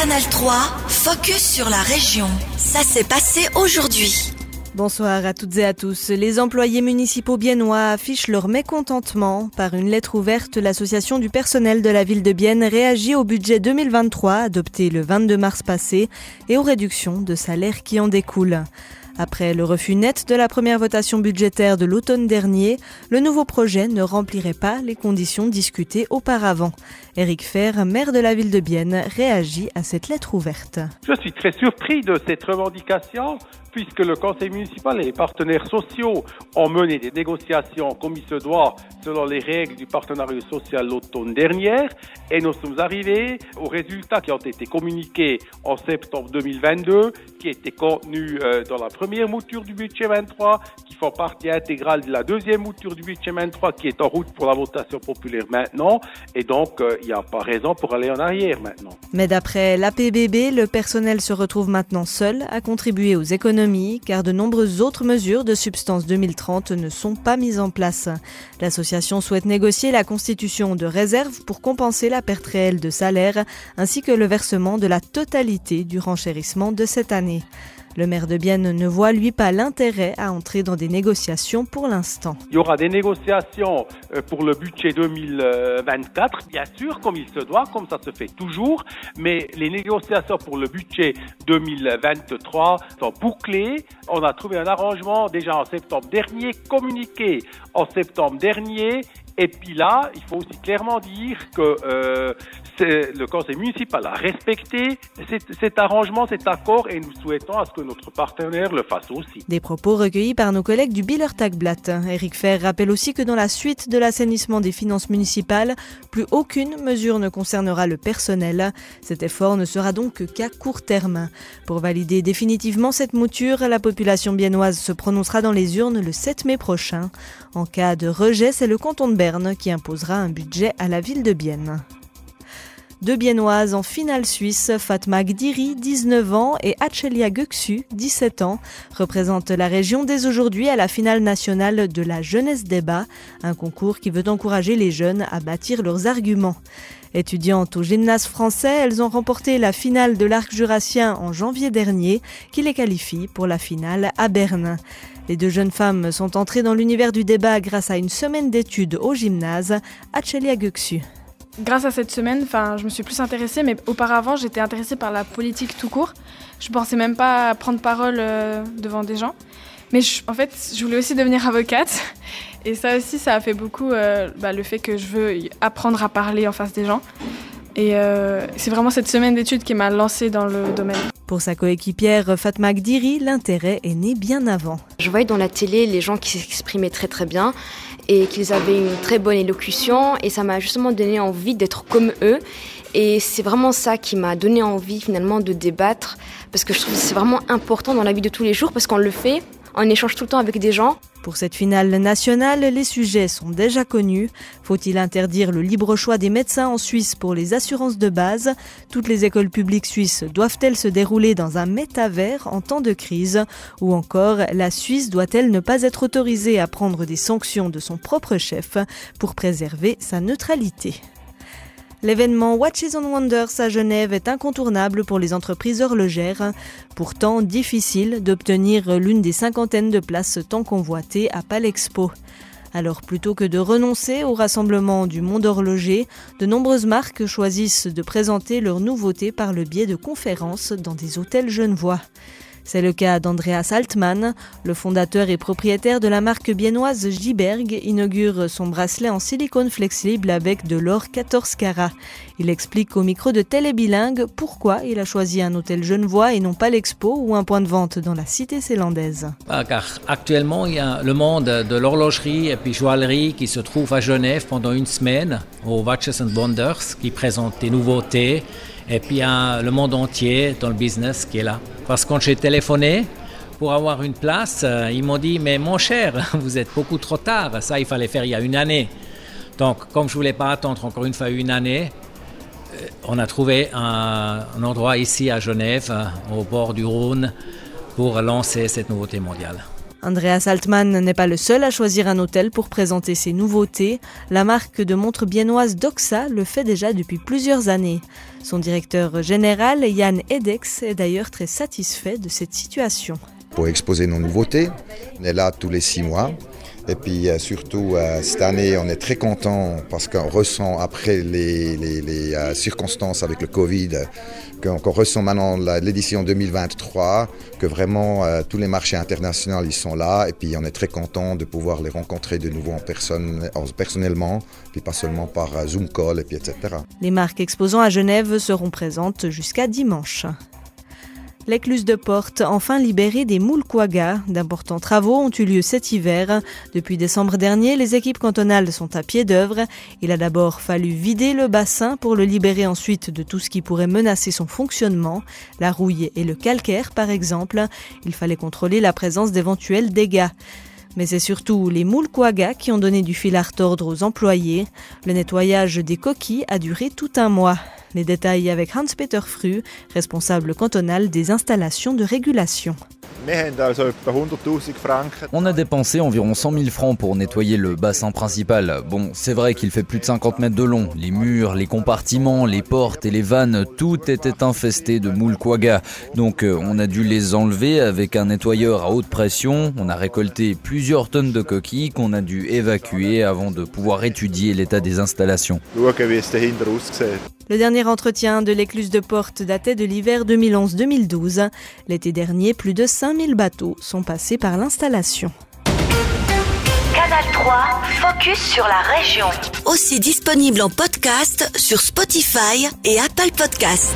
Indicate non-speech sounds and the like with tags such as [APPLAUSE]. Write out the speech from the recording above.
Canal 3, focus sur la région. Ça s'est passé aujourd'hui. Bonsoir à toutes et à tous. Les employés municipaux biennois affichent leur mécontentement. Par une lettre ouverte, l'association du personnel de la ville de Bienne réagit au budget 2023 adopté le 22 mars passé et aux réductions de salaire qui en découlent. Après le refus net de la première votation budgétaire de l'automne dernier, le nouveau projet ne remplirait pas les conditions discutées auparavant. Éric Fer, maire de la ville de Bienne, réagit à cette lettre ouverte. Je suis très surpris de cette revendication puisque le conseil municipal et les partenaires sociaux ont mené des négociations comme il se doit selon les règles du partenariat social l'automne dernière et nous sommes arrivés aux résultats qui ont été communiqués en septembre 2022 qui étaient contenus euh, dans la première mouture du budget 23 qui font partie intégrale de la deuxième mouture du budget 23 qui est en route pour la votation populaire maintenant. Et donc euh, il n'y a pas raison pour aller en arrière maintenant. Mais d'après l'APBB, le personnel se retrouve maintenant seul à contribuer aux économies car de nombreuses autres mesures de substance 2030 ne sont pas mises en place. L'association souhaite négocier la constitution de réserves pour compenser la perte réelle de salaire ainsi que le versement de la totalité du renchérissement de cette année. Le maire de Bienne ne voit lui pas l'intérêt à entrer dans des négociations pour l'instant. Il y aura des négociations euh, pour le budget 2024, bien sûr, comme il se doit, comme ça se fait toujours, mais les négociations pour le budget 2023 sont bouclées. On a trouvé un arrangement déjà en septembre dernier, communiqué en septembre dernier, et puis là, il faut aussi clairement dire que euh, le conseil municipal a respecté cet, arrangement, cet accord, et nous souhaitons à ce que notre partenaire le fasse aussi. Des propos recueillis par nos collègues du Biller Tagblatt. Eric Fer rappelle aussi que dans la suite de l'assainissement des finances municipales, plus aucune mesure ne concernera le personnel. Cet effort ne sera donc qu'à court terme. Pour valider définitivement cette mouture, la population biennoise se prononcera dans les urnes le 7 mai prochain. En cas de rejet, c'est le canton de Berne qui imposera un budget à la ville de Bienne. Deux Biennoises en finale suisse, Fatma Gdiri, 19 ans, et Achelia Göksu, 17 ans, représentent la région dès aujourd'hui à la finale nationale de la Jeunesse Débat, un concours qui veut encourager les jeunes à bâtir leurs arguments. Étudiantes au gymnase français, elles ont remporté la finale de l'arc jurassien en janvier dernier, qui les qualifie pour la finale à Berne. Les deux jeunes femmes sont entrées dans l'univers du débat grâce à une semaine d'études au gymnase. Achelia Göksu. Grâce à cette semaine, enfin, je me suis plus intéressée, mais auparavant, j'étais intéressée par la politique tout court. Je pensais même pas prendre parole euh, devant des gens. Mais en fait, je voulais aussi devenir avocate. Et ça aussi, ça a fait beaucoup euh, bah, le fait que je veux apprendre à parler en face des gens. Et euh, c'est vraiment cette semaine d'études qui m'a lancée dans le domaine. Pour sa coéquipière Fatma Gdiri, l'intérêt est né bien avant. Je voyais dans la télé les gens qui s'exprimaient très très bien et qu'ils avaient une très bonne élocution et ça m'a justement donné envie d'être comme eux. Et c'est vraiment ça qui m'a donné envie finalement de débattre parce que je trouve que c'est vraiment important dans la vie de tous les jours parce qu'on le fait on échange tout le temps avec des gens. Pour cette finale nationale, les sujets sont déjà connus. Faut-il interdire le libre choix des médecins en Suisse pour les assurances de base? Toutes les écoles publiques suisses doivent-elles se dérouler dans un métavers en temps de crise? Ou encore, la Suisse doit-elle ne pas être autorisée à prendre des sanctions de son propre chef pour préserver sa neutralité? L'événement Watches on Wonders à Genève est incontournable pour les entreprises horlogères, pourtant difficile d'obtenir l'une des cinquantaines de places tant convoitées à Palexpo. Alors plutôt que de renoncer au rassemblement du monde horloger, de nombreuses marques choisissent de présenter leurs nouveautés par le biais de conférences dans des hôtels genevois. C'est le cas d'Andreas Altmann. Le fondateur et propriétaire de la marque biennoise Giberg inaugure son bracelet en silicone flexible avec de l'or 14 carats. Il explique au micro de Télébilingue pourquoi il a choisi un hôtel genevois et non pas l'expo ou un point de vente dans la cité zélandaise. Ah, car actuellement, il y a le monde de l'horlogerie et puis joaillerie qui se trouve à Genève pendant une semaine au Watches and Wonders qui présente des nouveautés et puis il y a le monde entier dans le business qui est là. Parce que quand j'ai téléphoné pour avoir une place, euh, ils m'ont dit Mais mon cher, [LAUGHS] vous êtes beaucoup trop tard. Ça, il fallait faire il y a une année. Donc, comme je ne voulais pas attendre encore une fois une année, euh, on a trouvé un, un endroit ici à Genève, euh, au bord du Rhône, pour lancer cette nouveauté mondiale. Andreas Altmann n'est pas le seul à choisir un hôtel pour présenter ses nouveautés. La marque de montres biennoise Doxa le fait déjà depuis plusieurs années. Son directeur général, Yann Edex, est d'ailleurs très satisfait de cette situation. Pour exposer nos nouveautés, on est là tous les six mois. Et puis euh, surtout euh, cette année, on est très content parce qu'on ressent après les, euh, circonstances avec le Covid, qu'on ressent maintenant l'édition 2023, que vraiment tous les marchés internationaux ils sont là. Et puis on est très content de pouvoir les rencontrer de nouveau en personne, personnellement, puis pas seulement par Zoom call et puis etc. Les marques exposant à Genève seront présentes jusqu'à dimanche. L'écluse de Porte, enfin libérée des moules quagga. D'importants travaux ont eu lieu cet hiver. Depuis décembre dernier, les équipes cantonales sont à pied d'œuvre. Il a d'abord fallu vider le bassin pour le libérer ensuite de tout ce qui pourrait menacer son fonctionnement. La rouille et le calcaire, par exemple. Il fallait contrôler la présence d'éventuels dégâts. Mais c'est surtout les moules quagga qui ont donné du fil à retordre aux employés. Le nettoyage des coquilles a duré tout un mois. Les détails avec Hans-Peter Fru, responsable cantonal des installations de régulation. On a dépensé environ 100 000 francs pour nettoyer le bassin principal. Bon, c'est vrai qu'il fait plus de 50 mètres de long. Les murs, les compartiments, les portes et les vannes, tout était infesté de moules quagga. Donc euh, on a dû les enlever avec un nettoyeur à haute pression. On a récolté plusieurs tonnes de coquilles qu'on a dû évacuer avant de pouvoir étudier l'état des installations. Le dernier entretien de l'écluse de Porte datait de l'hiver 2011-2012. L'été dernier, plus de 5000 bateaux sont passés par l'installation. Canal 3, focus sur la région. Aussi disponible en podcast sur Spotify et Apple Podcast.